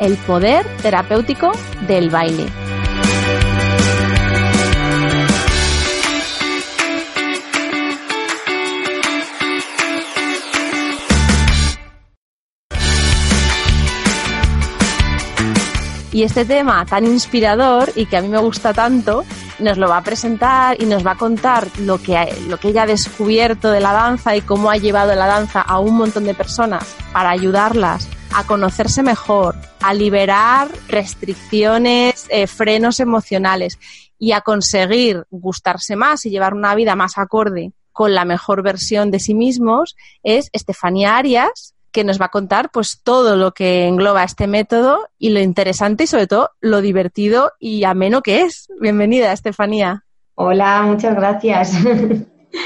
el poder terapéutico del baile. Y este tema tan inspirador y que a mí me gusta tanto, nos lo va a presentar y nos va a contar lo que, lo que ella ha descubierto de la danza y cómo ha llevado la danza a un montón de personas para ayudarlas a conocerse mejor, a liberar restricciones, eh, frenos emocionales y a conseguir gustarse más y llevar una vida más acorde con la mejor versión de sí mismos, es Estefanía Arias, que nos va a contar pues todo lo que engloba este método y lo interesante y sobre todo lo divertido y ameno que es. Bienvenida, Estefanía. Hola, muchas gracias.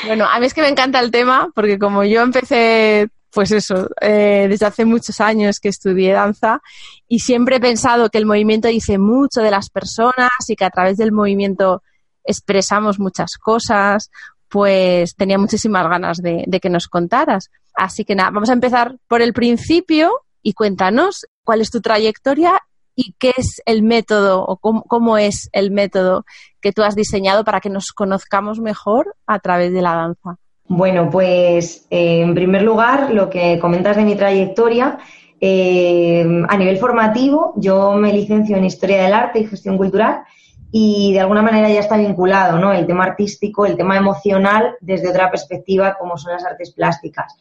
Bueno, a mí es que me encanta el tema porque como yo empecé pues eso, eh, desde hace muchos años que estudié danza y siempre he pensado que el movimiento dice mucho de las personas y que a través del movimiento expresamos muchas cosas, pues tenía muchísimas ganas de, que nos contaras. Así que nada, vamos a empezar por el principio y cuéntanos cuál es tu trayectoria y qué es el método o cómo es el método que tú has diseñado para que nos conozcamos mejor a través de la danza. Bueno, pues eh, en primer lugar, lo que comentas de mi trayectoria, eh, a nivel formativo, yo me licencio en Historia del Arte y Gestión Cultural y de alguna manera ya está vinculado, ¿no? El tema artístico, el tema emocional desde otra perspectiva como son las artes plásticas.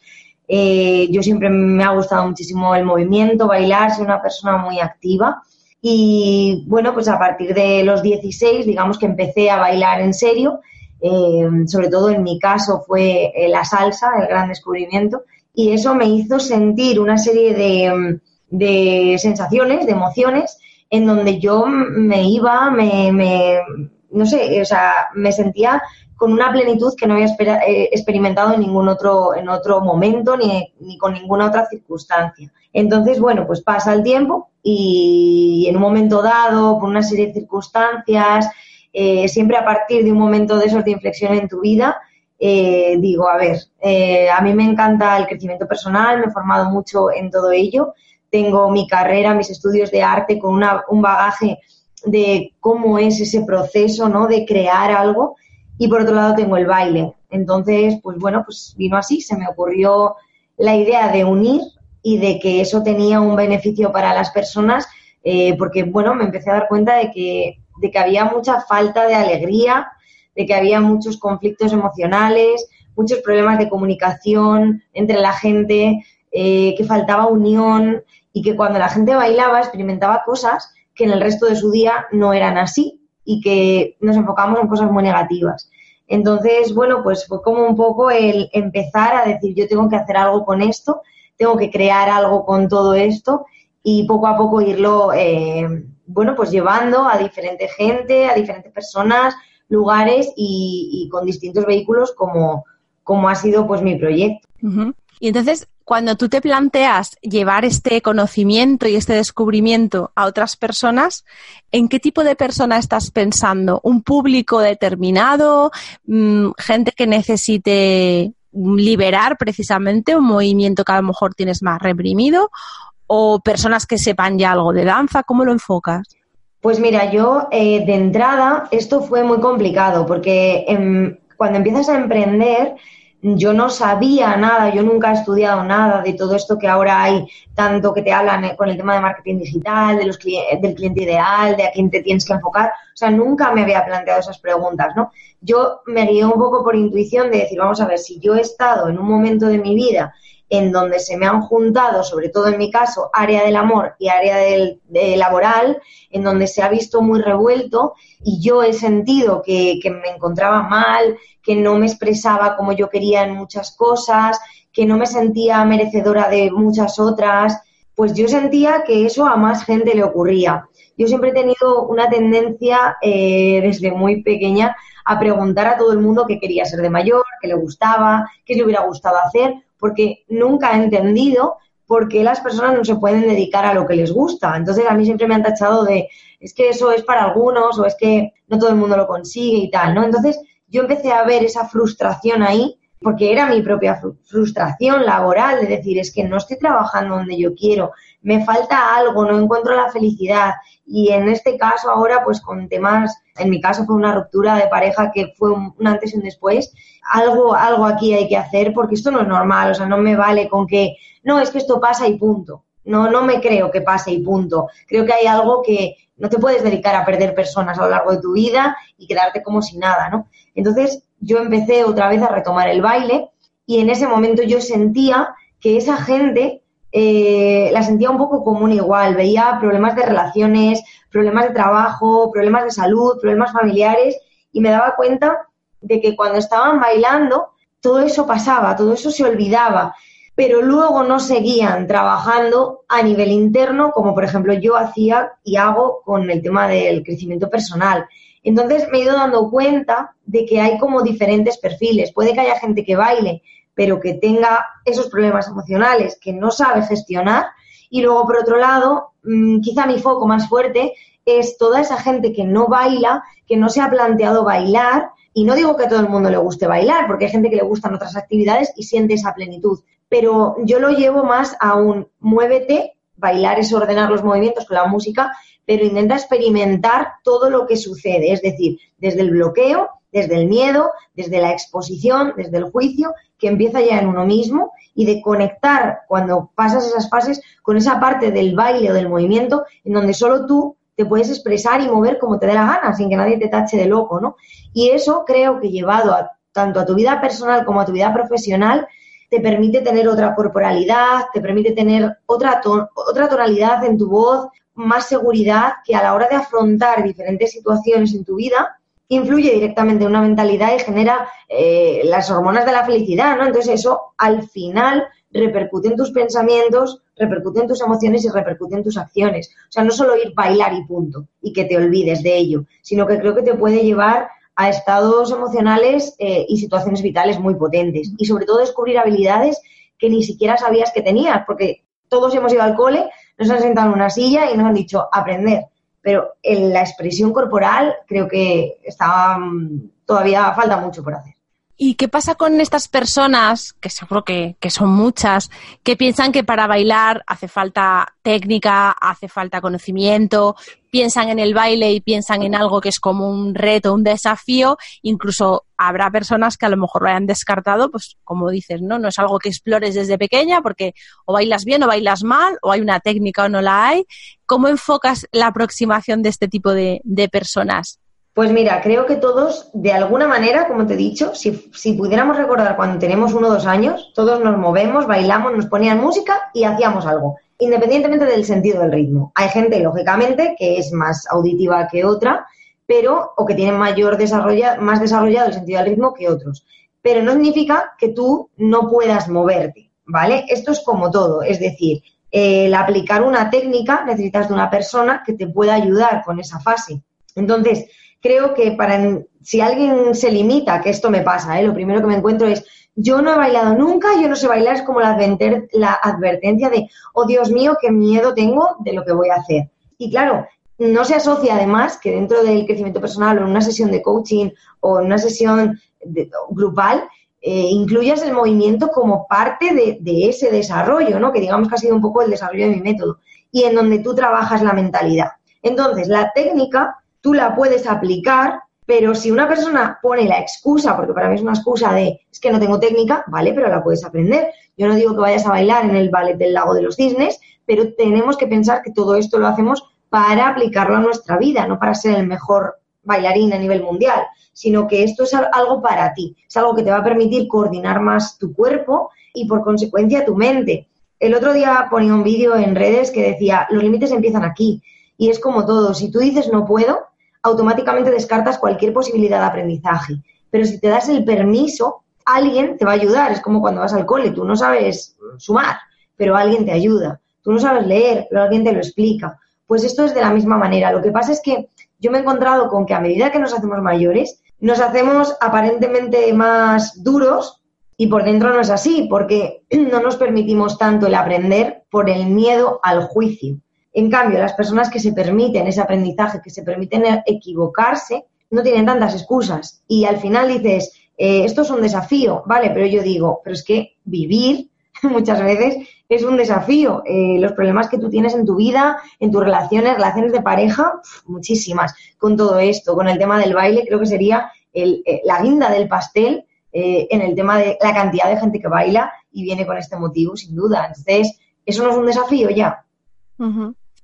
Eh, yo siempre me ha gustado muchísimo el movimiento, bailar, soy una persona muy activa y bueno, pues a partir de los 16, digamos que empecé a bailar en serio eh, sobre todo en mi caso fue eh, la salsa, el gran descubrimiento, y eso me hizo sentir una serie de, sensaciones, de emociones, en donde yo me iba, me, no sé, o sea, me sentía con una plenitud que no había eh, experimentado en ningún otro, en otro momento ni, ni, con ninguna otra circunstancia. Entonces, bueno, pues pasa el tiempo y en un momento dado, por una serie de circunstancias, eh, siempre a partir de un momento de esos de inflexión en tu vida, eh, digo, a ver, eh, a mí me encanta el crecimiento personal, me he formado mucho en todo ello, tengo mi carrera, mis estudios de arte con una, un bagaje de cómo es ese proceso, ¿no? De crear algo y por otro lado tengo el baile. Entonces, pues bueno, pues vino así, se me ocurrió la idea de unir y de que eso tenía un beneficio para las personas, porque bueno, me empecé a dar cuenta de que de que había mucha falta de alegría, de que había muchos conflictos emocionales, muchos problemas de comunicación entre la gente, eh, que faltaba unión y que cuando la gente bailaba experimentaba cosas que en el resto de su día no eran así y que nos enfocamos en cosas muy negativas. Entonces, bueno, pues fue como un poco el empezar a decir, yo tengo que hacer algo con esto, tengo que crear algo con todo esto y poco a poco irlo eh, bueno, pues llevando a diferente gente, a diferentes personas, lugares y, con distintos vehículos como, como ha sido pues mi proyecto. Y entonces, cuando tú te planteas llevar este conocimiento y este descubrimiento a otras personas, ¿en qué tipo de persona estás pensando? ¿Un público determinado? Mm, ¿Gente que necesite liberar precisamente un movimiento que a lo mejor tienes más reprimido? O personas que sepan ya algo de danza? ¿Cómo lo enfocas? Pues mira, yo eh, de entrada esto fue muy complicado porque em, cuando empiezas a emprender yo no sabía nada, yo nunca he estudiado nada de todo esto que ahora hay, tanto que te hablan eh, con el tema de marketing digital, de los del cliente ideal, de a quién te tienes que enfocar. O sea, nunca me había planteado esas preguntas, ¿no? Yo me guié un poco por intuición de decir, vamos a ver, si yo he estado en un momento de mi vida en donde se me han juntado, sobre todo en mi caso, área del amor y área del, laboral, en donde se ha visto muy revuelto y yo he sentido que, que me encontraba mal, que no me expresaba como yo quería en muchas cosas, que no me sentía merecedora de muchas otras, pues yo sentía que eso a más gente le ocurría. yo siempre he tenido una tendencia eh, desde muy pequeña a preguntar a todo el mundo qué quería ser de mayor, qué le gustaba, qué le hubiera gustado hacer, porque nunca he entendido por qué las personas no se pueden dedicar a lo que les gusta. Entonces a mí siempre me han tachado de, es que eso es para algunos o es que no todo el mundo lo consigue y tal, ¿no? Entonces yo empecé a ver esa frustración ahí porque era mi propia frustración laboral de decir, es que no estoy trabajando donde yo quiero, me falta algo, no encuentro la felicidad. Y en este caso ahora, pues con temas, en mi caso fue una ruptura de pareja que fue un, antes y un después, algo, algo aquí hay que hacer porque esto no es normal, o sea, no me vale con que, no, es que esto pasa y punto. No, no me creo que pase y punto. Creo que hay algo que no te puedes dedicar a perder personas a lo largo de tu vida y quedarte como si nada, ¿no? Entonces yo empecé otra vez a retomar el baile y en ese momento yo sentía que esa gente eh, la sentía un poco común igual, veía problemas de relaciones, problemas de trabajo, problemas de salud, problemas familiares y me daba cuenta de que cuando estaban bailando todo eso pasaba, todo eso se olvidaba, pero luego no seguían trabajando a nivel interno como por ejemplo yo hacía y hago con el tema del crecimiento personal. Entonces me he ido dando cuenta de que hay como diferentes perfiles. Puede que haya gente que baile, pero que tenga esos problemas emocionales que no sabe gestionar. Y luego, por otro lado, mm, quizá mi foco más fuerte es toda esa gente que no baila, que no se ha planteado bailar. Y no digo que a todo el mundo le guste bailar, porque hay gente que le gustan otras actividades y siente esa plenitud. Pero yo lo llevo más a un muévete, bailar es ordenar los movimientos con la música, pero intenta experimentar todo lo que sucede, es decir, desde el bloqueo, desde el miedo, desde la exposición, desde el juicio, que empieza ya en uno mismo y de conectar cuando pasas esas fases con esa parte del baile o del movimiento en donde solo tú te puedes expresar y mover como te dé la gana, sin que nadie te tache de loco, ¿no? Y eso creo que llevado a, tanto a tu vida personal como a tu vida profesional, te permite tener otra corporalidad, te permite tener otra, otra tonalidad en tu voz, más seguridad que a la hora de afrontar diferentes situaciones en tu vida influye directamente en una mentalidad y genera eh, las hormonas de la felicidad, ¿no? Entonces eso al final repercute en tus pensamientos, repercute en tus emociones y repercute en tus acciones. O sea, no solo ir bailar y punto, y que te olvides de ello, sino que creo que te puede llevar a estados emocionales eh, y situaciones vitales muy potentes. Y sobre todo descubrir habilidades que ni siquiera sabías que tenías, porque todos hemos ido al cole, nos han sentado en una silla y nos han dicho aprender. Pero en la expresión corporal creo que está, mm, todavía falta mucho por hacer. ¿Y qué pasa con estas personas, que seguro que, que, son muchas, que piensan que para bailar hace falta técnica, hace falta conocimiento, piensan en el baile y piensan en algo que es como un reto, un desafío, incluso habrá personas que a lo mejor lo hayan descartado, pues como dices, ¿no? No es algo que explores desde pequeña porque o bailas bien o bailas mal, o hay una técnica o no la hay. ¿Cómo enfocas la aproximación de este tipo de, de personas? Pues mira, creo que todos, de alguna manera, como te he dicho, si, pudiéramos recordar cuando tenemos uno o dos años, todos nos movemos, bailamos, nos ponían música y hacíamos algo, independientemente del sentido del ritmo. Hay gente, lógicamente, que es más auditiva que otra, pero, o que tiene mayor desarrolla, más desarrollado el sentido del ritmo que otros. Pero no significa que tú no puedas moverte, ¿vale? Esto es como todo, es decir, el aplicar una técnica necesitas de una persona que te pueda ayudar con esa fase. Entonces, creo que para si alguien se limita, que esto me pasa, ¿eh? lo primero que me encuentro es, yo no he bailado nunca, yo no sé bailar, es como la, la advertencia de, oh Dios mío, qué miedo tengo de lo que voy a hacer. Y claro, no se asocia además que dentro del crecimiento personal o en una sesión de coaching o en una sesión grupal, eh, incluyas el movimiento como parte de, de, ese desarrollo, ¿no? que digamos que ha sido un poco el desarrollo de mi método, y en donde tú trabajas la mentalidad. Entonces, la técnica tú la puedes aplicar, pero si una persona pone la excusa, porque para mí es una excusa de es que no tengo técnica, vale, pero la puedes aprender. Yo no digo que vayas a bailar en el ballet del lago de los cisnes, pero tenemos que pensar que todo esto lo hacemos para aplicarlo a nuestra vida, no para ser el mejor bailarín a nivel mundial, sino que esto es algo para ti, es algo que te va a permitir coordinar más tu cuerpo y por consecuencia tu mente. El otro día ponía un vídeo en redes que decía, los límites empiezan aquí. Y es como todo, si tú dices no puedo, automáticamente descartas cualquier posibilidad de aprendizaje. Pero si te das el permiso, alguien te va a ayudar. Es como cuando vas al cole, tú no sabes sumar, pero alguien te ayuda. Tú no sabes leer, pero alguien te lo explica. Pues esto es de la misma manera. Lo que pasa es que yo me he encontrado con que a medida que nos hacemos mayores, nos hacemos aparentemente más duros y por dentro no es así, porque no nos permitimos tanto el aprender por el miedo al juicio. En cambio, las personas que se permiten ese aprendizaje, que se permiten equivocarse, no tienen tantas excusas. Y al final dices, eh, esto es un desafío, ¿vale? Pero yo digo, pero es que vivir muchas veces es un desafío. Eh, los problemas que tú tienes en tu vida, en tus relaciones, relaciones de pareja, muchísimas. Con todo esto, con el tema del baile, creo que sería el, eh, la guinda del pastel en el tema de la cantidad de gente que baila y viene con este motivo, sin duda. Entonces, ¿eso no es un desafío ya?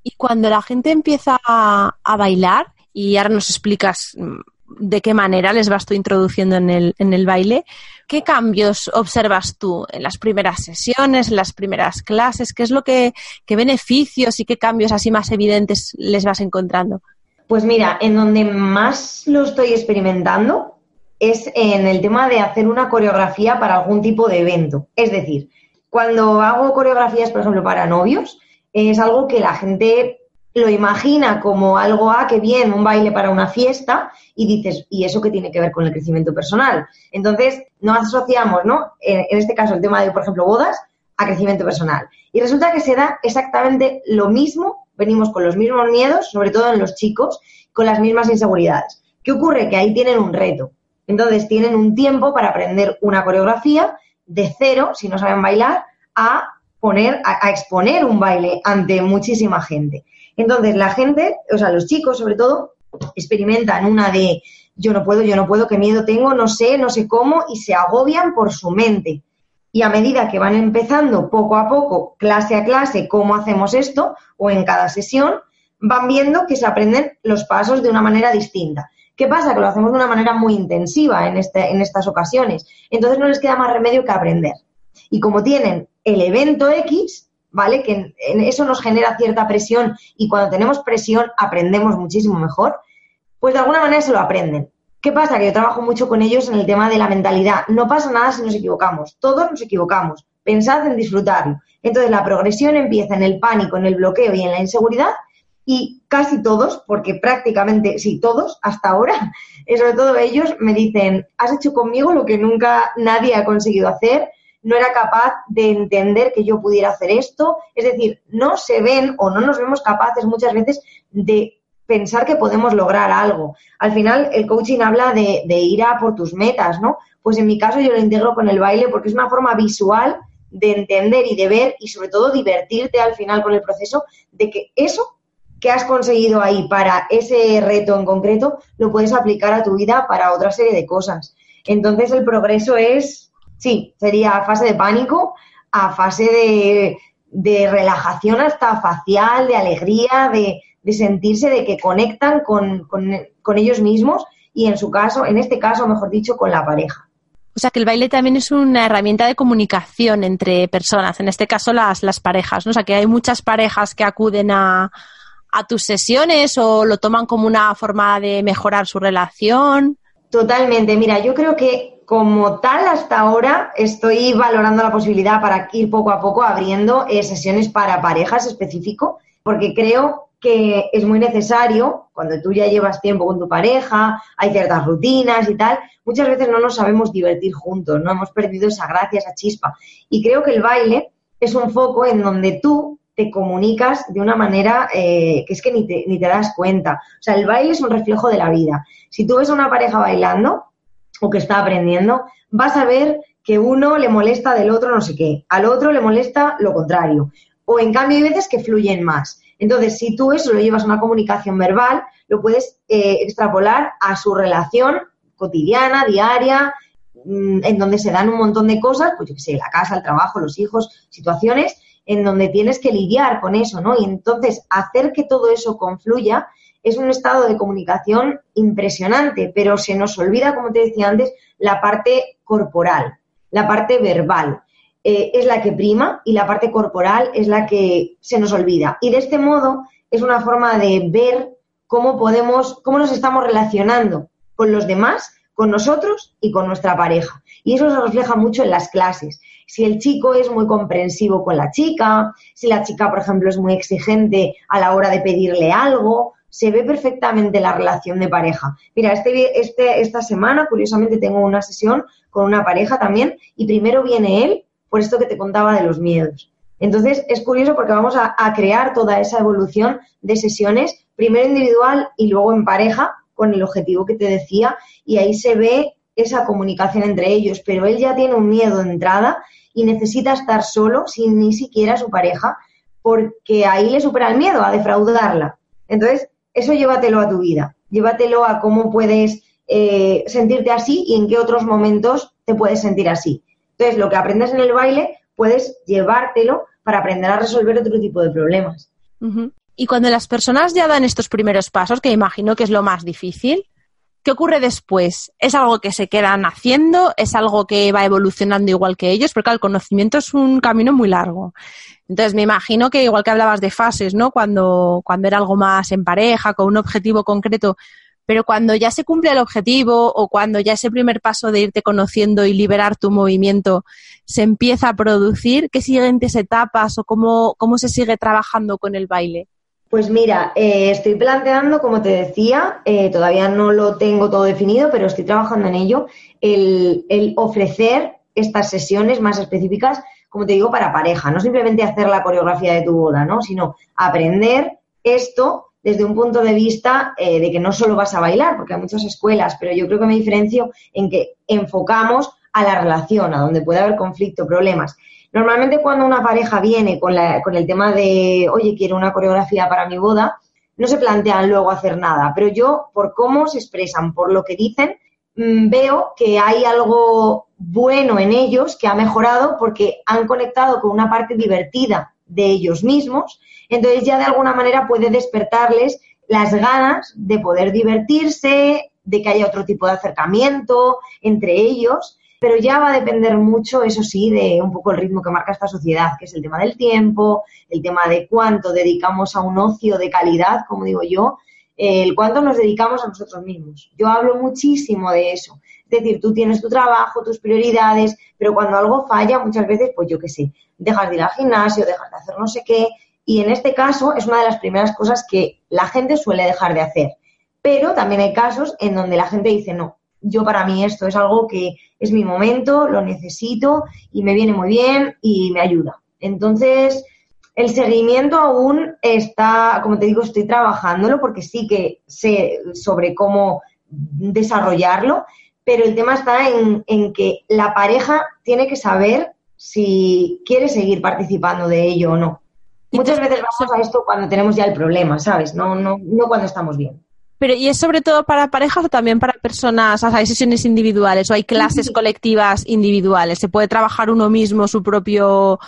Y cuando la gente empieza a, bailar, y ahora nos explicas mm, de qué manera les vas tú introduciendo en el, en el baile, ¿qué cambios observas tú en las primeras sesiones, en las primeras clases? ¿Qué es lo que, qué beneficios y qué cambios así más evidentes les vas encontrando? Pues mira, en donde más lo estoy experimentando es en el tema de hacer una coreografía para algún tipo de evento. Es decir, cuando hago coreografías, por ejemplo, para novios, es algo que la gente lo imagina como algo, ah, qué bien, un baile para una fiesta, y dices, ¿y eso qué tiene que ver con el crecimiento personal? Entonces, no asociamos, ¿no? En, este caso, el tema de, por ejemplo, bodas, a crecimiento personal. Y resulta que se da exactamente lo mismo, venimos con los mismos miedos, sobre todo en los chicos, con las mismas inseguridades. ¿Qué ocurre? Que ahí tienen un reto. Entonces, tienen un tiempo para aprender una coreografía de cero, si no saben bailar, a poner, a, exponer un baile ante muchísima gente. Entonces, la gente, o sea, los chicos sobre todo, experimentan una de yo no puedo, yo no puedo, qué miedo tengo, no sé, no sé cómo, y se agobian por su mente. Y a medida que van empezando poco a poco, clase a clase, cómo hacemos esto, o en cada sesión, van viendo que se aprenden los pasos de una manera distinta. ¿Qué pasa? Que lo hacemos de una manera muy intensiva en, este, en estas ocasiones. Entonces no les queda más remedio que aprender. Y como tienen el evento X, ¿vale? Que en eso nos genera cierta presión y cuando tenemos presión aprendemos muchísimo mejor, pues de alguna manera se lo aprenden. ¿Qué pasa? Que yo trabajo mucho con ellos en el tema de la mentalidad. No pasa nada si nos equivocamos. Todos nos equivocamos. Pensad en disfrutarlo. Entonces la progresión empieza en el pánico, en el bloqueo y en la inseguridad y casi todos, porque prácticamente, sí, todos hasta ahora, sobre todo ellos me dicen, has hecho conmigo lo que nunca nadie ha conseguido hacer, no era capaz de entender que yo pudiera hacer esto. Es decir, no se ven o no nos vemos capaces muchas veces de pensar que podemos lograr algo. Al final, el coaching habla de, ir a por tus metas, ¿no? Pues en mi caso yo lo integro con el baile porque es una forma visual de entender y de ver y sobre todo divertirte al final con el proceso de que eso que has conseguido ahí para ese reto en concreto lo puedes aplicar a tu vida para otra serie de cosas. Entonces el progreso es Sí, sería fase de pánico a fase de, relajación hasta facial, de alegría, de, sentirse de que conectan con, ellos mismos y en su caso, en este caso, mejor dicho, con la pareja. O sea que el baile también es una herramienta de comunicación entre personas, en este caso las, las parejas, ¿no? O sea que hay muchas parejas que acuden a, a tus sesiones o lo toman como una forma de mejorar su relación. Totalmente, mira, yo creo que como tal, hasta ahora estoy valorando la posibilidad para ir poco a poco abriendo eh, sesiones para parejas específico, porque creo que es muy necesario, cuando tú ya llevas tiempo con tu pareja, hay ciertas rutinas y tal, muchas veces no nos sabemos divertir juntos, no hemos perdido esa gracia, esa chispa. Y creo que el baile es un foco en donde tú te comunicas de una manera eh, que es que ni te, ni te das cuenta. O sea, el baile es un reflejo de la vida. Si tú ves a una pareja bailando, o que está aprendiendo, vas a ver que uno le molesta del otro no sé qué, al otro le molesta lo contrario. O en cambio hay veces que fluyen más. Entonces, si tú eso lo llevas a una comunicación verbal, lo puedes eh, extrapolar a su relación cotidiana, diaria, mm, en donde se dan un montón de cosas, pues yo qué sé, la casa, el trabajo, los hijos, situaciones en donde tienes que lidiar con eso, ¿no? Y entonces hacer que todo eso confluya es un estado de comunicación impresionante, pero se nos olvida, como te decía antes, la parte corporal, la parte verbal. Eh, es la que prima y la parte corporal es la que se nos olvida. Y de este modo es una forma de ver cómo podemos, cómo nos estamos relacionando con los demás con nosotros y con nuestra pareja. Y eso se refleja mucho en las clases. Si el chico es muy comprensivo con la chica, si la chica, por ejemplo, es muy exigente a la hora de pedirle algo, se ve perfectamente la relación de pareja. Mira, este, este, esta semana, curiosamente, tengo una sesión con una pareja también y primero viene él por esto que te contaba de los miedos. Entonces, es curioso porque vamos a, a crear toda esa evolución de sesiones, primero individual y luego en pareja, con el objetivo que te decía, y ahí se ve esa comunicación entre ellos, pero él ya tiene un miedo de entrada y necesita estar solo sin ni siquiera su pareja, porque ahí le supera el miedo a defraudarla. Entonces, eso llévatelo a tu vida, llévatelo a cómo puedes eh, sentirte así y en qué otros momentos te puedes sentir así. Entonces, lo que aprendes en el baile, puedes llevártelo para aprender a resolver otro tipo de problemas. Y cuando las personas ya dan estos primeros pasos, que imagino que es lo más difícil, ¿qué ocurre después? ¿Es algo que se quedan haciendo? ¿Es algo que va evolucionando igual que ellos? Porque el conocimiento es un camino muy largo. Entonces me imagino que igual que hablabas de fases, ¿no? Cuando, cuando era algo más en pareja, con un objetivo concreto, pero cuando ya se cumple el objetivo o cuando ya ese primer paso de irte conociendo y liberar tu movimiento se empieza a producir, ¿qué siguientes etapas o cómo, cómo se sigue trabajando con el baile? Pues mira, eh, estoy planteando, como te decía, eh, todavía no lo tengo todo definido, pero estoy trabajando en ello, el, el ofrecer estas sesiones más específicas como te digo, para pareja, no simplemente hacer la coreografía de tu boda, ¿no? Sino aprender esto desde un punto de vista eh, de que no solo vas a bailar, porque hay muchas escuelas, pero yo creo que me diferencio en que enfocamos a la relación, a donde puede haber conflicto, problemas. Normalmente cuando una pareja viene con, el tema de, oye, quiero una coreografía para mi boda, no se plantean luego hacer nada, pero yo, por cómo se expresan, por lo que dicen, Mm, veo que hay algo bueno en ellos que ha mejorado porque han conectado con una parte divertida de ellos mismos, entonces ya de alguna manera puede despertarles las ganas de poder divertirse, de que haya otro tipo de acercamiento entre ellos, pero ya va a depender mucho, eso sí, de un poco el ritmo que marca esta sociedad, que es el tema del tiempo, el tema de cuánto dedicamos a un ocio de calidad, como digo yo, el cuánto nos dedicamos a nosotros mismos. Yo hablo muchísimo de eso. Es decir, tú tienes tu trabajo, tus prioridades, pero cuando algo falla, muchas veces, pues yo qué sé, dejas de ir al gimnasio, dejas de hacer no sé qué. Y en este caso es una de las primeras cosas que la gente suele dejar de hacer. Pero también hay casos en donde la gente dice, no, yo para mí esto es algo que es mi momento, lo necesito y me viene muy bien y me ayuda. Entonces, el seguimiento aún está, como te digo, estoy trabajándolo porque sí que sé sobre cómo desarrollarlo, pero el tema está en, que la pareja tiene que saber si quiere seguir participando de ello o no. Muchas veces vamos a esto cuando tenemos ya el problema, ¿sabes? No, no, no cuando estamos bien. Pero, ¿y es sobre todo para parejas o también para personas? O sea, ¿Hay sesiones individuales o hay clases colectivas individuales? ¿Se puede trabajar uno mismo su propio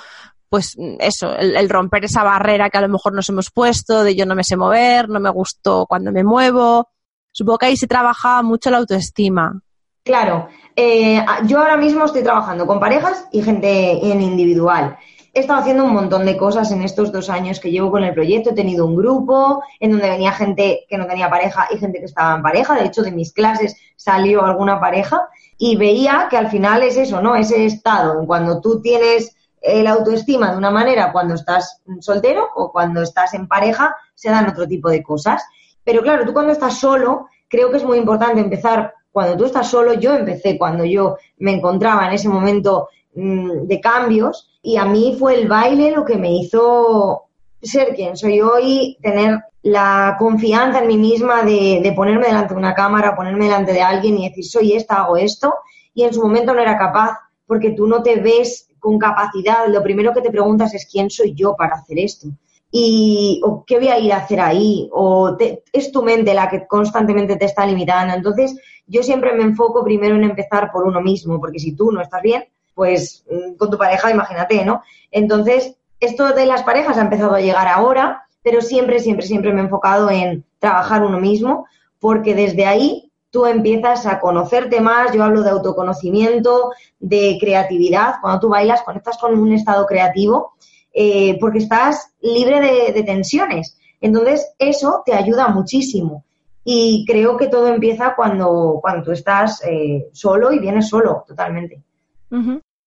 pues eso, el, romper esa barrera que a lo mejor nos hemos puesto de yo no me sé mover, no me gusto cuando me muevo. Supongo que ahí se trabaja mucho la autoestima. Claro, eh, yo ahora mismo estoy trabajando con parejas y gente en individual. He estado haciendo un montón de cosas en estos dos años que llevo con el proyecto. He tenido un grupo en donde venía gente que no tenía pareja y gente que estaba en pareja. De hecho, de mis clases salió alguna pareja y veía que al final es eso, ¿no? Ese estado, cuando tú tienes la autoestima de una manera cuando estás soltero o cuando estás en pareja, se dan otro tipo de cosas. Pero claro, tú cuando estás solo, creo que es muy importante empezar cuando tú estás solo. Yo empecé cuando yo me encontraba en ese momento de cambios y a mí fue el baile lo que me hizo ser quien soy hoy, tener la confianza en mí misma de, ponerme delante de una cámara, ponerme delante de alguien y decir soy esta, hago esto. Y en su momento no era capaz porque tú no te ves con capacidad, lo primero que te preguntas es quién soy yo para hacer esto. Y, o qué voy a ir a hacer ahí, o es tu mente la que constantemente te está limitando. Entonces, yo siempre me enfoco primero en empezar por uno mismo, porque si tú no estás bien, pues mm, con tu pareja, imagínate, ¿no? Entonces, esto de las parejas ha empezado a llegar ahora, pero siempre, siempre, siempre me he enfocado en trabajar uno mismo, porque desde ahí tú empiezas a conocerte más, yo hablo de autoconocimiento, de creatividad, cuando tú bailas conectas con un estado creativo eh, porque estás libre de, tensiones. Entonces, eso te ayuda muchísimo. Y creo que todo empieza cuando, cuando tú estás eh, solo y vienes solo, totalmente.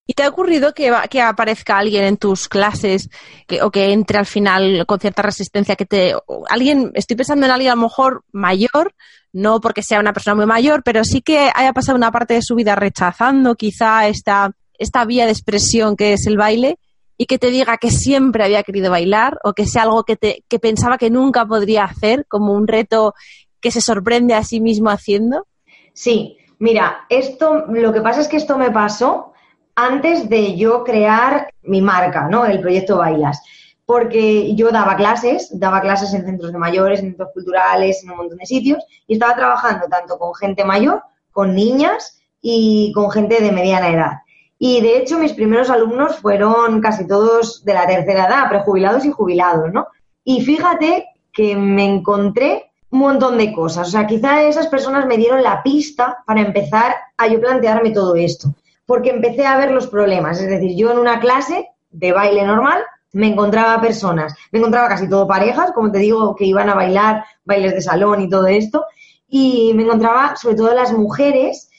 ¿Y te ha ocurrido que, que aparezca alguien en tus clases que, o que entre al final con cierta resistencia? que te alguien Estoy pensando en alguien a lo mejor mayor, no porque sea una persona muy mayor, pero sí que haya pasado una parte de su vida rechazando quizá esta, esta vía de expresión que es el baile y que te diga que siempre había querido bailar o que sea algo que, te, que pensaba que nunca podría hacer, como un reto que se sorprende a sí mismo haciendo? Sí, mira, esto, lo que pasa es que esto me pasó antes de yo crear mi marca, ¿no? El proyecto Bailas. Porque yo daba clases, daba clases en centros de mayores, en centros culturales, en un montón de sitios, y estaba trabajando tanto con gente mayor, con niñas y con gente de mediana edad. Y de hecho, mis primeros alumnos fueron casi todos de la tercera edad, prejubilados y jubilados, ¿no? Y fíjate que me encontré un montón de cosas. O sea, quizá esas personas me dieron la pista para empezar a yo plantearme todo esto porque empecé a ver los problemas. Es decir, yo en una clase de baile normal me encontraba personas, me encontraba casi todo parejas, como te digo, que iban a bailar bailes de salón y todo esto, y me encontraba sobre todo las mujeres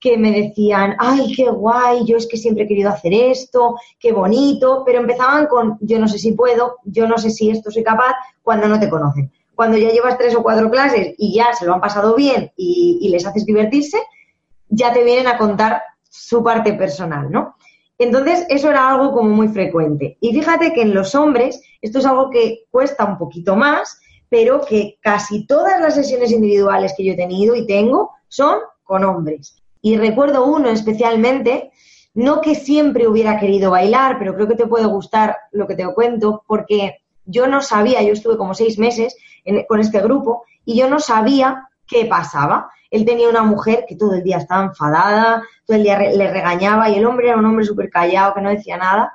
que me decían, ay, qué guay, yo es que siempre he querido hacer esto, qué bonito, pero empezaban con, yo no sé si puedo, yo no sé si esto soy capaz, cuando no te conocen. Cuando ya llevas tres o cuatro clases y ya se lo han pasado bien y, les haces divertirse, ya te vienen a contar su parte personal, ¿no? Entonces, eso era algo como muy frecuente. Y fíjate que en los hombres esto es algo que cuesta un poquito más, pero que casi todas las sesiones individuales que yo he tenido y tengo son con hombres. Y recuerdo uno especialmente, no que siempre hubiera querido bailar, pero creo que te puede gustar lo que te cuento, porque yo no sabía, yo estuve como seis meses con este grupo y yo no sabía qué pasaba él tenía una mujer que todo el día estaba enfadada, todo el día le regañaba y el hombre era un hombre súper callado que no decía nada.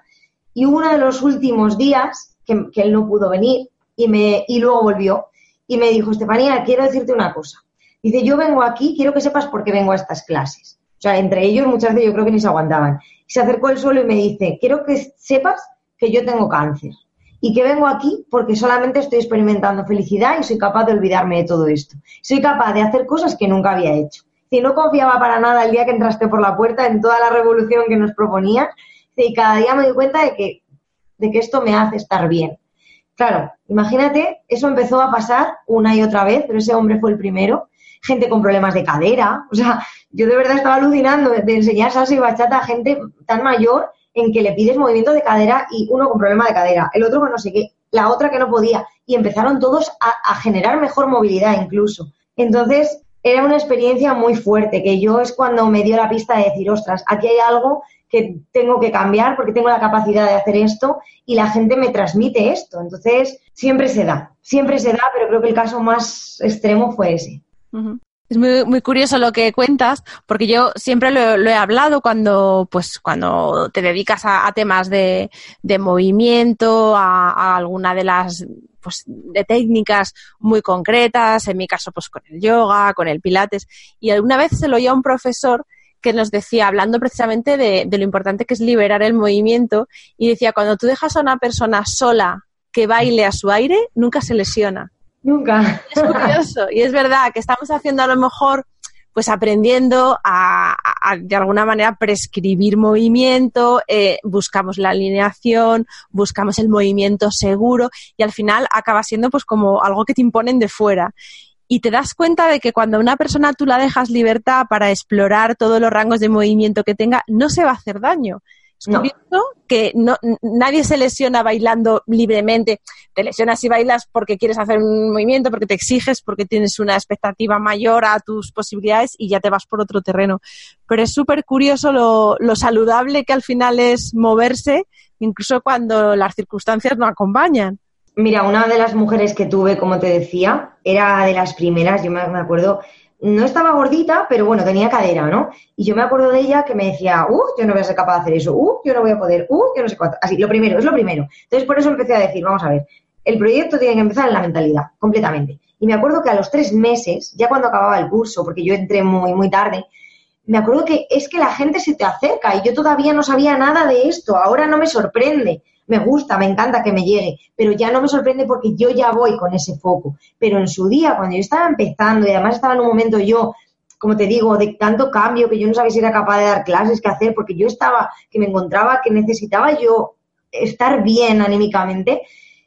Y uno de los últimos días que, él no pudo venir y, me, y luego volvió y me dijo, Estefanía, quiero decirte una cosa. Dice, yo vengo aquí, quiero que sepas por qué vengo a estas clases. O sea, entre ellos muchas veces yo creo que ni se aguantaban. Se acercó él solo y me dice, quiero que sepas que yo tengo cáncer y que vengo aquí porque solamente estoy experimentando felicidad y soy capaz de olvidarme de todo esto. Soy capaz de hacer cosas que nunca había hecho. Si no confiaba para nada el día que entraste por la puerta en toda la revolución que nos proponías, y cada día me doy cuenta de que, de que esto me hace estar bien. Claro, imagínate, eso empezó a pasar una y otra vez, pero ese hombre fue el primero. Gente con problemas de cadera, o sea, yo de verdad estaba alucinando de enseñar salsa y bachata a gente tan mayor en que le pides movimiento de cadera y uno con problema de cadera, el otro con no sé qué, la otra que no podía, y empezaron todos a, generar mejor movilidad incluso. Entonces, era una experiencia muy fuerte, que yo es cuando me dio la pista de decir, ostras, aquí hay algo que tengo que cambiar porque tengo la capacidad de hacer esto y la gente me transmite esto. Entonces, siempre se da, siempre se da, pero creo que el caso más extremo fue ese. Es muy, muy curioso lo que cuentas, porque yo siempre lo, he hablado cuando, pues, cuando te dedicas a, temas de, de movimiento, a, alguna de las pues, de técnicas muy concretas, en mi caso, pues con el yoga, con el pilates. Y alguna vez se lo oía un profesor que nos decía, hablando precisamente de, de lo importante que es liberar el movimiento, y decía, cuando tú dejas a una persona sola que baile a su aire, nunca se lesiona. Nunca. Es curioso y es verdad que estamos haciendo a lo mejor pues aprendiendo a, de alguna manera prescribir movimiento, eh, buscamos la alineación, buscamos el movimiento seguro y al final acaba siendo pues como algo que te imponen de fuera. Y te das cuenta de que cuando a una persona tú la dejas libertad para explorar todos los rangos de movimiento que tenga, no se va a hacer daño. Es curioso que no, nadie se lesiona bailando libremente. Te lesionas y bailas porque quieres hacer un movimiento, porque te exiges, porque tienes una expectativa mayor a tus posibilidades y ya te vas por otro terreno. Pero es súper curioso lo, lo saludable que al final es moverse, incluso cuando las circunstancias no acompañan. Mira, una de las mujeres que tuve, como te decía, era de las primeras, yo me acuerdo, no estaba gordita, pero bueno, tenía cadera, ¿no? Y yo me acuerdo de ella que me decía, uh, yo no voy a ser capaz de hacer eso, uh, yo no voy a poder, uh, yo no sé cuánto. Así, lo primero, es lo primero. Entonces, por eso empecé a decir, vamos a ver, el proyecto tiene que empezar en la mentalidad, completamente. Y me acuerdo que a los tres meses, ya cuando acababa el curso, porque yo entré muy, muy tarde, me acuerdo que es que la gente se te acerca y yo todavía no sabía nada de esto, ahora no me sorprende. Me gusta, me encanta que me llegue, pero ya no me sorprende porque yo ya voy con ese foco. Pero en su día, cuando yo estaba empezando y además estaba en un momento yo como te digo, de tanto cambio que yo no sabía si era capaz de dar clases, qué hacer, porque yo estaba, que me encontraba, que necesitaba yo estar bien anímicamente,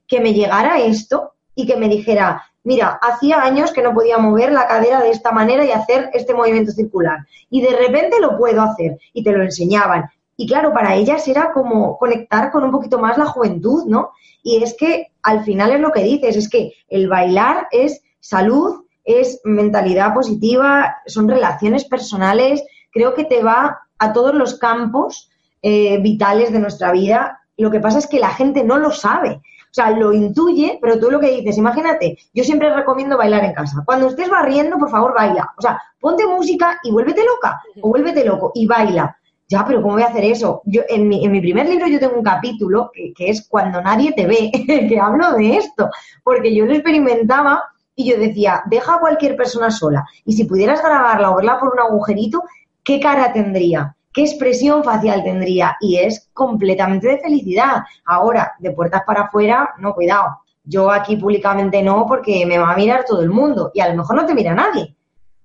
que me llegara esto y que me dijera, mira, hacía años que no podía mover la cadera de esta manera y hacer este movimiento circular. Y de repente lo puedo hacer. Y te lo enseñaban. Y claro, para ellas era como conectar con un poquito más la juventud, ¿no? Y es que al final es lo que dices, es que el bailar es salud, es mentalidad positiva, son relaciones personales, creo que te va a todos los campos eh, vitales de nuestra vida. Lo que pasa es que la gente no lo sabe. O sea, lo intuye, pero tú lo que dices, imagínate, yo siempre recomiendo bailar en casa. Cuando estés barriendo, por favor, baila. O sea, ponte música y vuélvete loca o vuélvete loco y baila. Ya, pero ¿cómo voy a hacer eso? Yo, en, mi, en mi primer libro yo tengo un capítulo que, que es Cuando nadie te ve, que hablo de esto, porque yo lo experimentaba y yo decía, deja a cualquier persona sola y si pudieras grabarla o verla por un agujerito, ¿qué cara tendría? ¿Qué expresión facial tendría? Y es completamente de felicidad. Ahora, de puertas para afuera, no, cuidado. Yo aquí públicamente no porque me va a mirar todo el mundo y a lo mejor no te mira nadie,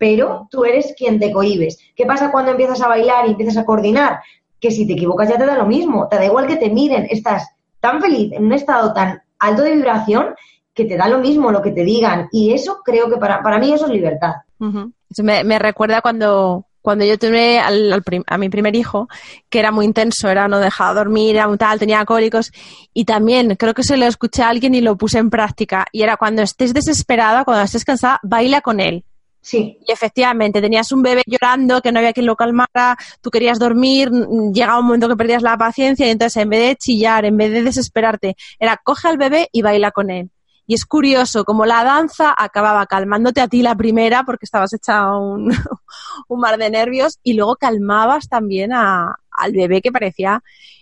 pero tú eres quien te cohibes. ¿Qué pasa cuando empiezas a bailar y empiezas a coordinar? Que si te equivocas ya te da lo mismo, te da igual que te miren, estás tan feliz en un estado tan alto de vibración que te da lo mismo lo que te digan. Y eso creo que para, para mí eso es libertad. me, recuerda cuando, cuando yo tuve al, a mi primer hijo, que era muy intenso, era no dejaba dormir, era muy tal, tenía cólicos. Y también creo que se lo escuché a alguien y lo puse en práctica. Y era cuando estés desesperada, cuando estés cansada, baila con él. Sí. Y efectivamente, tenías un bebé llorando, que no había quien lo calmara, tú querías dormir, llegaba un momento que perdías la paciencia y entonces en vez de chillar, en vez de desesperarte, era coge al bebé y baila con él. Y es curioso como la danza acababa calmándote a ti la primera porque estabas hecha un, mar de nervios y luego calmabas también a, al bebé que parecía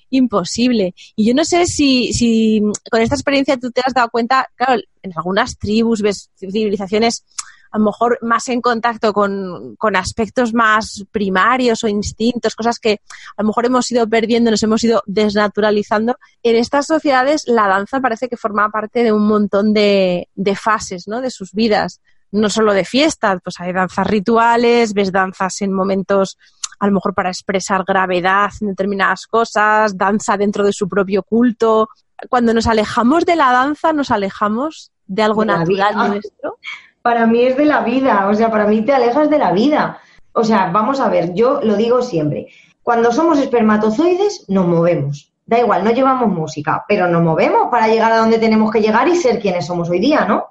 imposible. Y yo no sé si, si con esta experiencia tú te has dado cuenta, claro, en algunas tribus, ves civilizaciones a lo mejor más en contacto con, aspectos más primarios o instintos, cosas que a lo mejor hemos ido perdiendo, nos hemos ido desnaturalizando. En estas sociedades la danza parece que forma parte de un montón de, de fases, ¿no? De sus vidas. No solo de fiestas, pues hay danzas rituales, ves danzas en momentos a lo mejor para expresar gravedad en determinadas cosas, danza dentro de su propio culto. Cuando nos alejamos de la danza, nos alejamos de algo natural nuestro para mí es de la vida, o sea, para mí te alejas de la vida. O sea, vamos a ver, yo lo digo siempre, cuando somos espermatozoides nos movemos. Da igual, no llevamos música, pero nos movemos para llegar a donde tenemos que llegar y ser quienes somos hoy día, ¿no?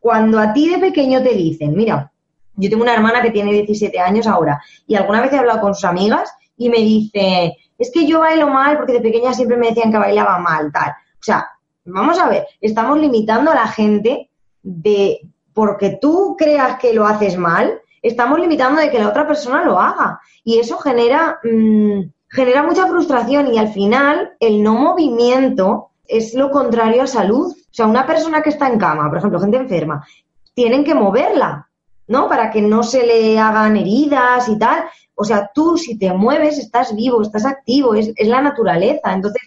Cuando a ti de pequeño te dicen, mira, yo tengo una hermana que tiene 17 años ahora y alguna vez he hablado con sus amigas y me dice, es que yo bailo mal porque de pequeña siempre me decían que bailaba mal, tal. O sea, vamos a ver, estamos limitando a la gente de, porque tú creas que lo haces mal, estamos limitando de que la otra persona lo haga. Y eso genera, mm, genera mucha frustración y al final el no movimiento es lo contrario a salud. O sea, una persona que está en cama, por ejemplo, gente enferma, tienen que moverla, ¿no? Para que no se le hagan heridas y tal. O sea, tú si te mueves estás vivo, estás activo, es, es la naturaleza. Entonces,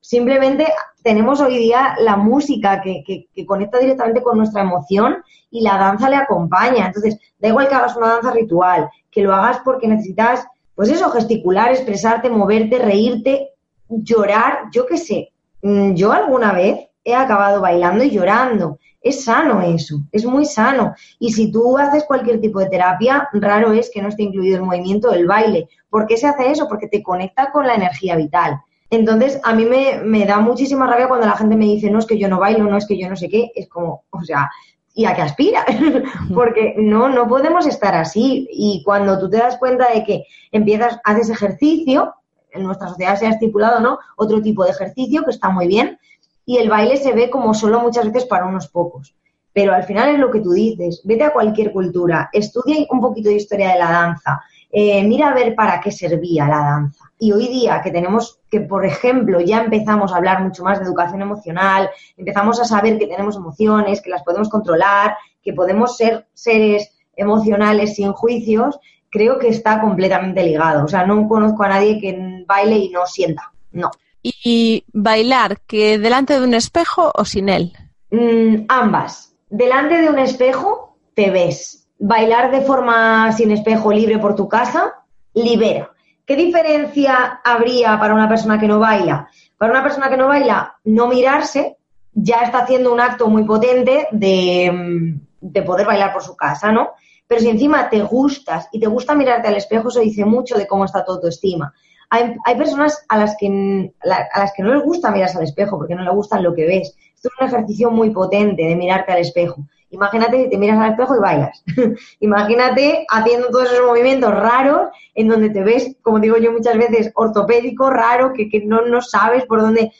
Simplemente tenemos hoy día la música que, conecta directamente con nuestra emoción y la danza le acompaña. Entonces, da igual que hagas una danza ritual, que lo hagas porque necesitas, pues eso, gesticular, expresarte, moverte, reírte, llorar, yo qué sé. Mm, yo alguna vez he acabado bailando y llorando. Es sano eso, es muy sano. Y si tú haces cualquier tipo de terapia, raro es que no esté incluido el movimiento del baile. ¿Por qué se hace eso? Porque te conecta con la energía vital. Entonces, a mí me, da muchísima rabia cuando la gente me dice, no es que yo no bailo, no es que yo no sé qué, es como, o sea, ¿y a qué aspira? Porque no, no podemos estar así. Y cuando tú te das cuenta de que empiezas, haces ejercicio, en nuestra sociedad se ha estipulado, ¿no? Otro tipo de ejercicio que está muy bien, y el baile se ve como solo muchas veces para unos pocos. Pero al final es lo que tú dices, vete a cualquier cultura, estudia un poquito de historia de la danza, eh, mira a ver para qué servía la danza. Y hoy día que tenemos que, por ejemplo, ya empezamos a hablar mucho más de educación emocional, empezamos a saber que tenemos emociones, que las podemos controlar, que podemos ser seres emocionales sin juicios, creo que está completamente ligado. O sea, no conozco a nadie que baile y no sienta. No. ¿Y bailar que delante de un espejo o sin él? Mm, ambas. Delante de un espejo te ves. Bailar de forma sin espejo libre por tu casa libera. ¿Qué diferencia habría para una persona que no baila? Para una persona que no baila, no mirarse ya está haciendo un acto muy potente de, mm, de poder bailar por su casa, ¿no? Pero si encima te gustas y te gusta mirarte al espejo, eso dice mucho de cómo está tu autoestima. Hay, hay personas a las, que, a las que no les gusta mirarse al espejo porque no les gusta lo que ves. Esto es un ejercicio muy potente de mirarte al espejo. Imagínate que te miras al espejo y bailas. Imagínate haciendo todos esos movimientos raros en donde te ves, como digo yo muchas veces, ortopédico, raro, que, que no, no sabes por dónde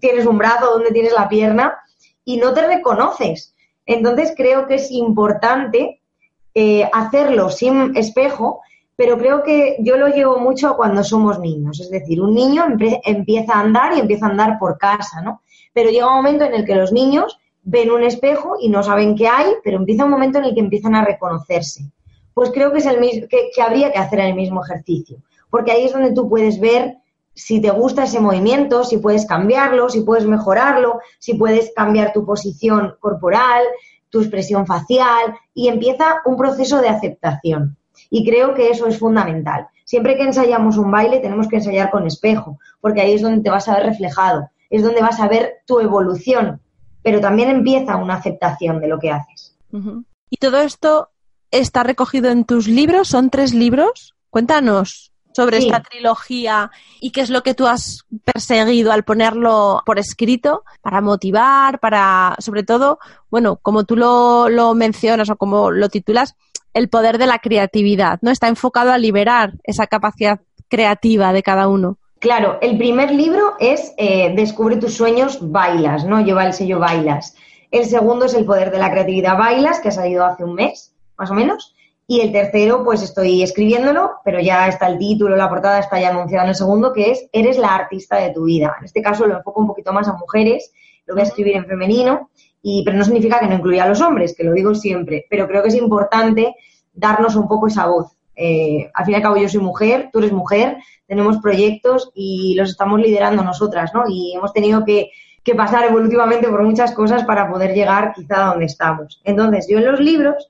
tienes un brazo, dónde tienes la pierna y no te reconoces. Entonces creo que es importante eh, hacerlo sin espejo, pero creo que yo lo llevo mucho cuando somos niños. Es decir, un niño empieza a andar y empieza a andar por casa, ¿no? Pero llega un momento en el que los niños ven un espejo y no saben qué hay, pero empieza un momento en el que empiezan a reconocerse. Pues creo que es el mismo, que, que habría que hacer el mismo ejercicio, porque ahí es donde tú puedes ver si te gusta ese movimiento, si puedes cambiarlo, si puedes mejorarlo, si puedes cambiar tu posición corporal, tu expresión facial y empieza un proceso de aceptación. Y creo que eso es fundamental. Siempre que ensayamos un baile tenemos que ensayar con espejo, porque ahí es donde te vas a ver reflejado, es donde vas a ver tu evolución, pero también empieza una aceptación de lo que haces. ¿Y todo esto está recogido en tus libros? ¿Son tres libros? Cuéntanos sobre esta trilogía y qué es lo que tú has perseguido al ponerlo por escrito para motivar, para, sobre todo, bueno, como tú lo, lo mencionas o como lo titulas, el poder de la creatividad, ¿no? Está enfocado a liberar esa capacidad creativa de cada uno. Claro, el primer libro es eh, Descubre tus sueños, bailas, ¿no? Lleva el sello bailas. El segundo es El poder de la creatividad, bailas, que ha salido hace un mes, más o menos. Y el tercero, pues estoy escribiéndolo, pero ya está el título, la portada está ya anunciada en el segundo, que es Eres la artista de tu vida. En este caso lo enfoco un poquito más a mujeres, lo voy a escribir en femenino, y, pero no significa que no incluya a los hombres, que lo digo siempre, pero creo que es importante darnos un poco esa voz. Eh, al fin y al cabo yo soy mujer, tú eres mujer, tenemos proyectos y los estamos liderando nosotras, ¿no? Y hemos tenido que, pasar evolutivamente por muchas cosas para poder llegar quizá a donde estamos. Entonces, yo en los libros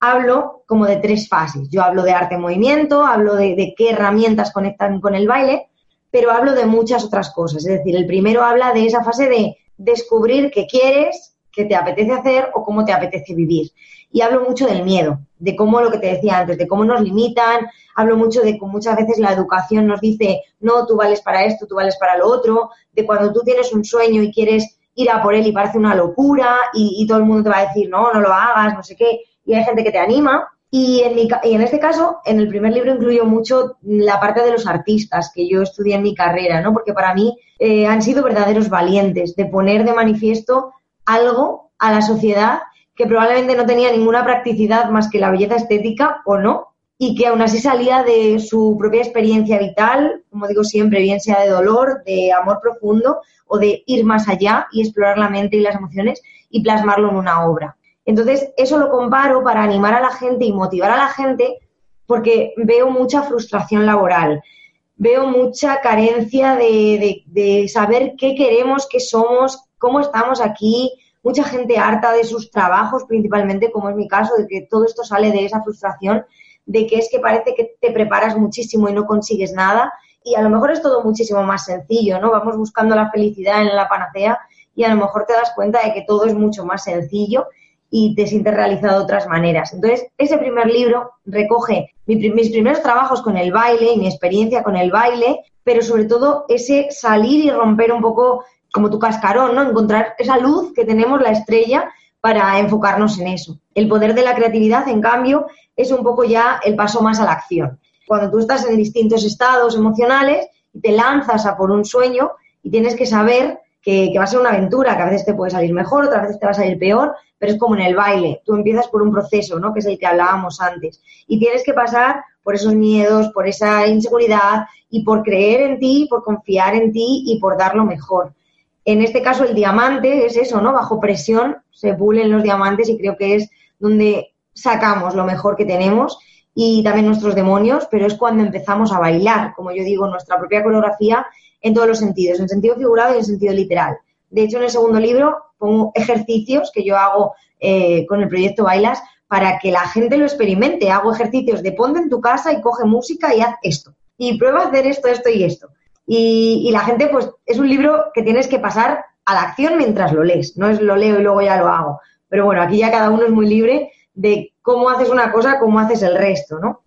hablo como de tres fases. Yo hablo de arte-movimiento, hablo de, qué herramientas conectan con el baile, pero hablo de muchas otras cosas. Es decir, el primero habla de esa fase de descubrir qué quieres, qué te apetece hacer o cómo te apetece vivir. Y hablo mucho del miedo, de cómo lo que te decía antes, de cómo nos limitan, hablo mucho de cómo muchas veces la educación nos dice, no, tú vales para esto, tú vales para lo otro, de cuando tú tienes un sueño y quieres ir a por él y parece una locura y, todo el mundo te va a decir, no, no lo hagas, no sé qué y hay gente que te anima. Y en, y en este caso, en el primer libro incluyo mucho la parte de los artistas que yo estudié en mi carrera, ¿no? Porque para mí eh, han sido verdaderos valientes de poner de manifiesto algo a la sociedad que probablemente no tenía ninguna practicidad más que la belleza estética o no, y que aún así salía de su propia experiencia vital, como digo siempre, bien sea de dolor, de amor profundo o de ir más allá y explorar la mente y las emociones y plasmarlo en una obra. Entonces, eso lo comparo para animar a la gente y motivar a la gente porque veo mucha frustración laboral, veo mucha carencia de, saber qué queremos, qué somos, cómo estamos aquí, mucha gente harta de sus trabajos, principalmente, como es mi caso, de que todo esto sale de esa frustración, de que es que parece que te preparas muchísimo y no consigues nada. Y a lo mejor es todo muchísimo más sencillo, ¿no? Vamos buscando la felicidad en la panacea y a lo mejor te das cuenta de que todo es mucho más sencillo y te sientes realizado de otras maneras. Entonces, ese primer libro recoge mis primeros trabajos con el baile y mi experiencia con el baile, pero sobre todo ese salir y romper un poco como tu cascarón, ¿no? Encontrar esa luz que tenemos, la estrella, para enfocarnos en eso. El poder de la creatividad, en cambio, es un poco ya el paso más a la acción. Cuando tú estás en distintos estados emocionales y te lanzas a por un sueño y tienes que saber que, va a ser una aventura, que a veces te puede salir mejor, otras veces te va a salir peor, pero es como en el baile, tú empiezas por un proceso, ¿no? Que es el que hablábamos antes, y tienes que pasar por esos miedos, por esa inseguridad y por creer en ti, por confiar en ti y por dar lo mejor. En este caso el diamante es eso, ¿no? Bajo presión se pulen los diamantes y creo que es donde sacamos lo mejor que tenemos y también nuestros demonios, pero es cuando empezamos a bailar, como yo digo, nuestra propia coreografía en todos los sentidos, en sentido figurado y en sentido literal. De hecho, en el segundo libro pongo ejercicios que yo hago eh, con el proyecto Bailas para que la gente lo experimente. Hago ejercicios de ponte en tu casa y coge música y haz esto. Y prueba a hacer esto, esto y esto. Y, y la gente, pues, es un libro que tienes que pasar a la acción mientras lo lees. No es lo leo y luego ya lo hago. Pero bueno, aquí ya cada uno es muy libre de cómo haces una cosa, cómo haces el resto, ¿no?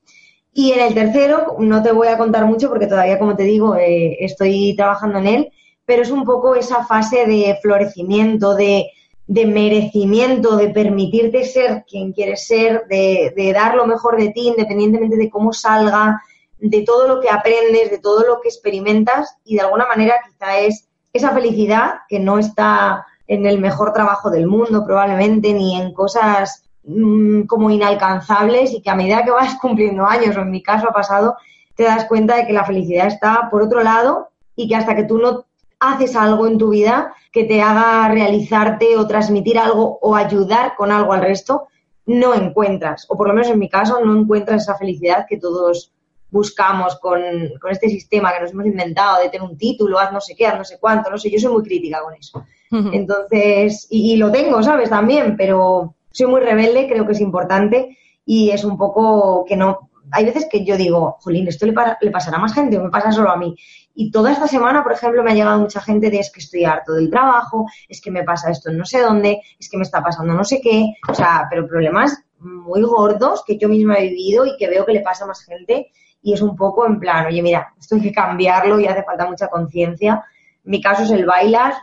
Y en el tercero, no te voy a contar mucho porque todavía, como te digo, eh, estoy trabajando en él, pero es un poco esa fase de florecimiento, de, merecimiento, de permitirte ser quien quieres ser, de, de, dar lo mejor de ti, independientemente de cómo salga, de todo lo que aprendes, de todo lo que experimentas y de alguna manera quizá es esa felicidad que no está en el mejor trabajo del mundo probablemente, ni en cosas Mm, como inalcanzables y que a medida que vas cumpliendo años, o en mi caso ha pasado, te das cuenta de que la felicidad está por otro lado y que hasta que tú no haces algo en tu vida que te haga realizarte o transmitir algo o ayudar con algo al resto, no encuentras, o por lo menos en mi caso, no encuentras esa felicidad que todos buscamos con, este sistema que nos hemos inventado de tener un título, haz no sé qué, haz no sé cuánto, no sé, yo soy muy crítica con eso. Entonces, y, y lo tengo, ¿sabes? También, pero, soy muy rebelde, creo que es importante y es un poco que no. Hay veces que yo digo, Jolín, ¿esto le, le pasará a más gente o me pasa solo a mí? Y toda esta semana, por ejemplo, me ha llegado mucha gente de es que estoy harto del trabajo, es que me pasa esto en no sé dónde, es que me está pasando no sé qué, o sea, pero problemas muy gordos que yo misma he vivido y que veo que le pasa a más gente y es un poco en plan, oye, mira, esto hay que cambiarlo y hace falta mucha conciencia. Mi caso es el bailas,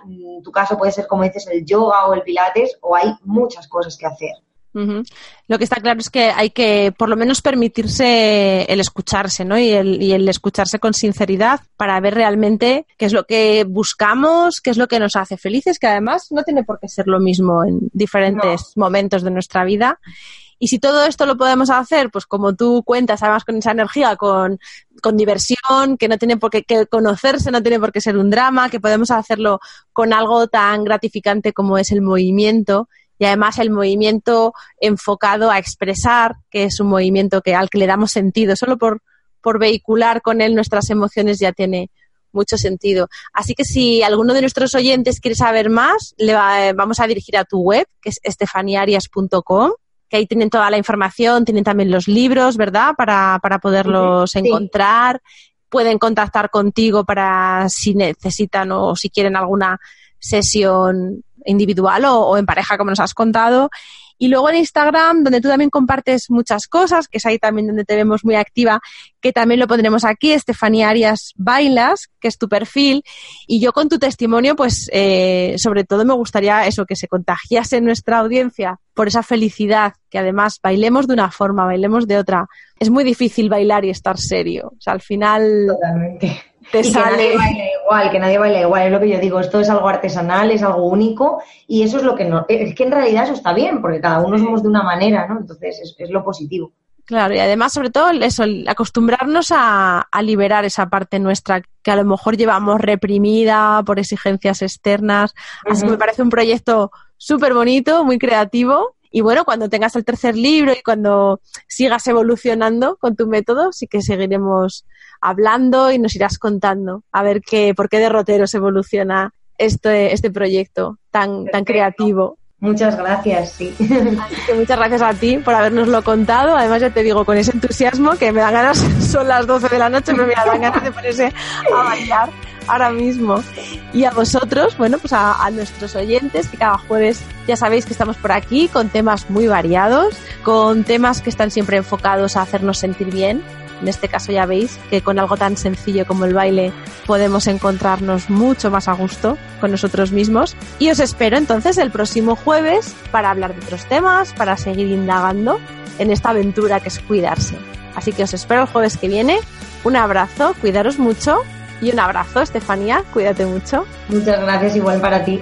tu caso puede ser, como dices, el yoga o el pilates, o hay muchas cosas que hacer. Lo que está claro es que hay que por lo menos permitirse el escucharse, ¿no? Y el, y el, escucharse con sinceridad para ver realmente qué es lo que buscamos, qué es lo que nos hace felices, que además no tiene por qué ser lo mismo en diferentes momentos de nuestra vida. Y si todo esto lo podemos hacer, pues como tú cuentas, además con esa energía, con, con diversión, que no tiene por qué que conocerse, no tiene por qué ser un drama, que podemos hacerlo con algo tan gratificante como es el movimiento. Y además el movimiento enfocado a expresar, que es un movimiento que al que le damos sentido, solo por, por vehicular con él nuestras emociones ya tiene mucho sentido. Así que si alguno de nuestros oyentes quiere saber más, le vamos a dirigir a tu web, que es estefaniarias.com que ahí tienen toda la información, tienen también los libros, ¿verdad? Para, para poderlos encontrar. Pueden contactar contigo para si necesitan o si quieren alguna sesión individual o, en pareja, como nos has contado. Y luego en Instagram, donde tú también compartes muchas cosas, que es ahí también donde te vemos muy activa, que también lo pondremos aquí, Estefanía Arias Bailas, que es tu perfil. Y yo con tu testimonio, pues eh, sobre todo me gustaría eso, que se contagiase nuestra audiencia por esa felicidad, que además bailemos de una forma, bailemos de otra. Es muy difícil bailar y estar serio. O sea, al final... Totalmente te y que nadie baila igual, que nadie baila igual, es lo que yo digo, esto es algo artesanal, es algo único y eso es lo que no, es que en realidad eso está bien, porque cada uno somos de una manera, ¿no? Entonces es, lo positivo. Claro, y además, sobre todo, eso, acostumbrarnos a, liberar esa parte nuestra que a lo mejor llevamos reprimida por exigencias externas. Así que me parece un proyecto súper bonito, muy creativo. Y bueno, cuando tengas el tercer libro y cuando sigas evolucionando con tu método, sí que seguiremos hablando y nos irás contando a ver qué, por qué derroteros evoluciona este, este proyecto tan, tan creativo. Muchas gracias, sí. muchas gracias a ti por habernoslo contado. Además, ya te digo, con ese entusiasmo que me da ganas, son las 12 de la noche, pero me dan ganas de ponerse a bailar ahora mismo. Y a vosotros, bueno, pues a, nuestros oyentes, que cada jueves ya sabéis que estamos por aquí con temas muy variados, con temas que están siempre enfocados a hacernos sentir bien, en este caso ya veis que con algo tan sencillo como el baile podemos encontrarnos mucho más a gusto con nosotros mismos. Y os espero entonces el próximo jueves para hablar de otros temas, para seguir indagando en esta aventura que es cuidarse. Así que os espero el jueves que viene. Un abrazo, cuidaros mucho y un abrazo, Estefanía, cuídate mucho. Muchas gracias, igual para ti.